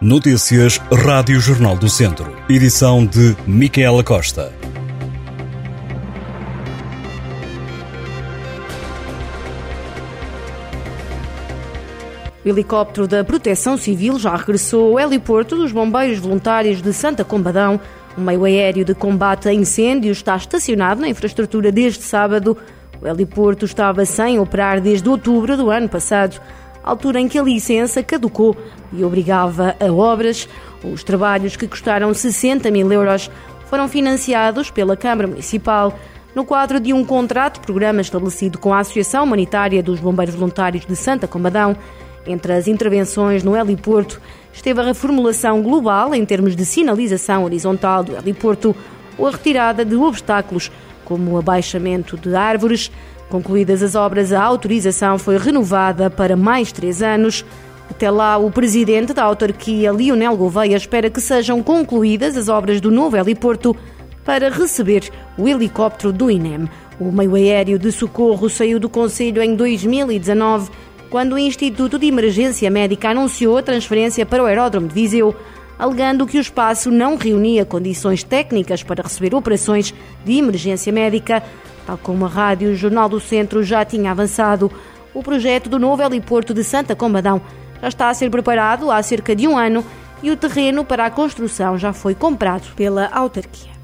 Notícias Rádio Jornal do Centro. Edição de Micaela Costa. O helicóptero da Proteção Civil já regressou ao heliporto dos Bombeiros Voluntários de Santa Combadão. O meio aéreo de combate a incêndios está estacionado na infraestrutura desde sábado. O heliporto estava sem operar desde outubro do ano passado altura em que a licença caducou e obrigava a obras. Os trabalhos que custaram 60 mil euros foram financiados pela Câmara Municipal no quadro de um contrato de programa estabelecido com a Associação Humanitária dos Bombeiros Voluntários de Santa Combadão. Entre as intervenções no heliporto esteve a reformulação global em termos de sinalização horizontal do heliporto ou a retirada de obstáculos, como o abaixamento de árvores, Concluídas as obras, a autorização foi renovada para mais três anos. Até lá, o presidente da autarquia, Lionel Gouveia, espera que sejam concluídas as obras do novo heliporto para receber o helicóptero do INEM. O meio aéreo de socorro saiu do Conselho em 2019, quando o Instituto de Emergência Médica anunciou a transferência para o aeródromo de Viseu, alegando que o espaço não reunia condições técnicas para receber operações de emergência médica. Tal como a Rádio Jornal do Centro já tinha avançado, o projeto do novo heliporto de Santa Combadão já está a ser preparado há cerca de um ano e o terreno para a construção já foi comprado pela autarquia.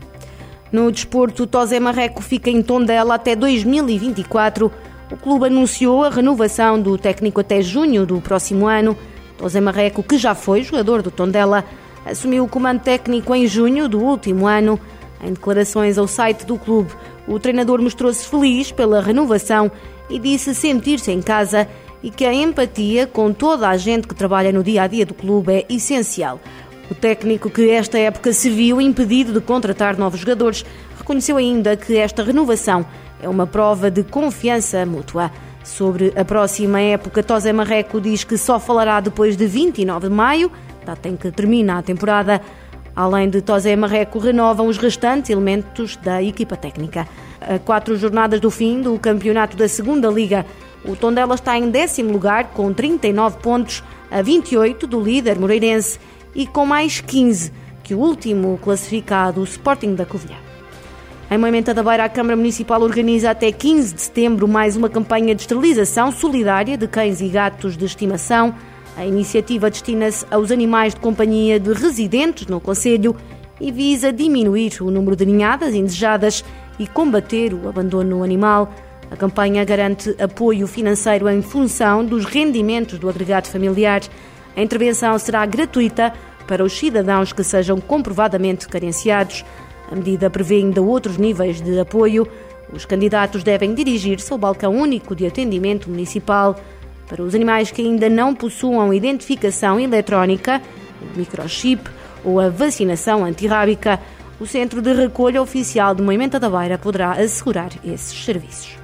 No desporto, Tosé Marreco fica em Tondela até 2024. O clube anunciou a renovação do técnico até junho do próximo ano. Tosé Marreco, que já foi jogador do Tondela, assumiu o comando técnico em junho do último ano. Em declarações ao site do clube, o treinador mostrou-se feliz pela renovação e disse sentir-se em casa e que a empatia com toda a gente que trabalha no dia a dia do clube é essencial. O técnico, que esta época se viu impedido de contratar novos jogadores, reconheceu ainda que esta renovação é uma prova de confiança mútua. Sobre a próxima época, Tosé Marreco diz que só falará depois de 29 de maio, data em que termina a temporada. Além de Tosé Marreco, renovam os restantes elementos da equipa técnica. A quatro jornadas do fim do campeonato da Segunda Liga, o Tondela está em décimo lugar com 39 pontos, a 28 do líder moreirense e com mais 15 que o último classificado, o Sporting da Covilhã. Em Moimenta da Beira, a Câmara Municipal organiza até 15 de setembro mais uma campanha de esterilização solidária de cães e gatos de estimação a iniciativa destina-se aos animais de companhia de residentes no Conselho e visa diminuir o número de ninhadas indesejadas e combater o abandono animal. A campanha garante apoio financeiro em função dos rendimentos do agregado familiar. A intervenção será gratuita para os cidadãos que sejam comprovadamente carenciados. A medida prevê ainda outros níveis de apoio. Os candidatos devem dirigir-se ao balcão único de atendimento municipal para os animais que ainda não possuam identificação eletrónica, o microchip ou a vacinação antirrábica, o Centro de Recolha Oficial de Moimenta da Beira poderá assegurar esses serviços.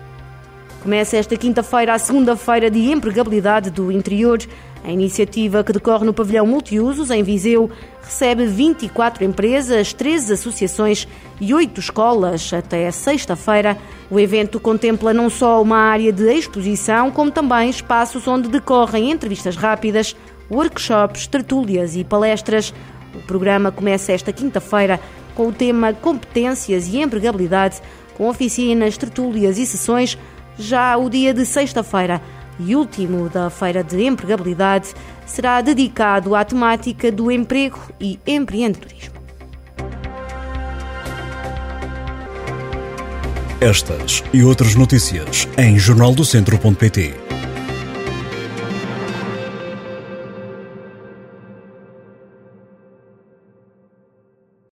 Começa esta quinta-feira a segunda-feira de empregabilidade do interior. A iniciativa, que decorre no pavilhão multiusos, em Viseu, recebe 24 empresas, 13 associações e 8 escolas até sexta-feira. O evento contempla não só uma área de exposição, como também espaços onde decorrem entrevistas rápidas, workshops, tertúlias e palestras. O programa começa esta quinta-feira com o tema Competências e Empregabilidade, com oficinas, tertúlias e sessões. Já o dia de sexta-feira e último da Feira de Empregabilidade será dedicado à temática do emprego e empreendedorismo. Estas e outras notícias em jornaldocentro.pt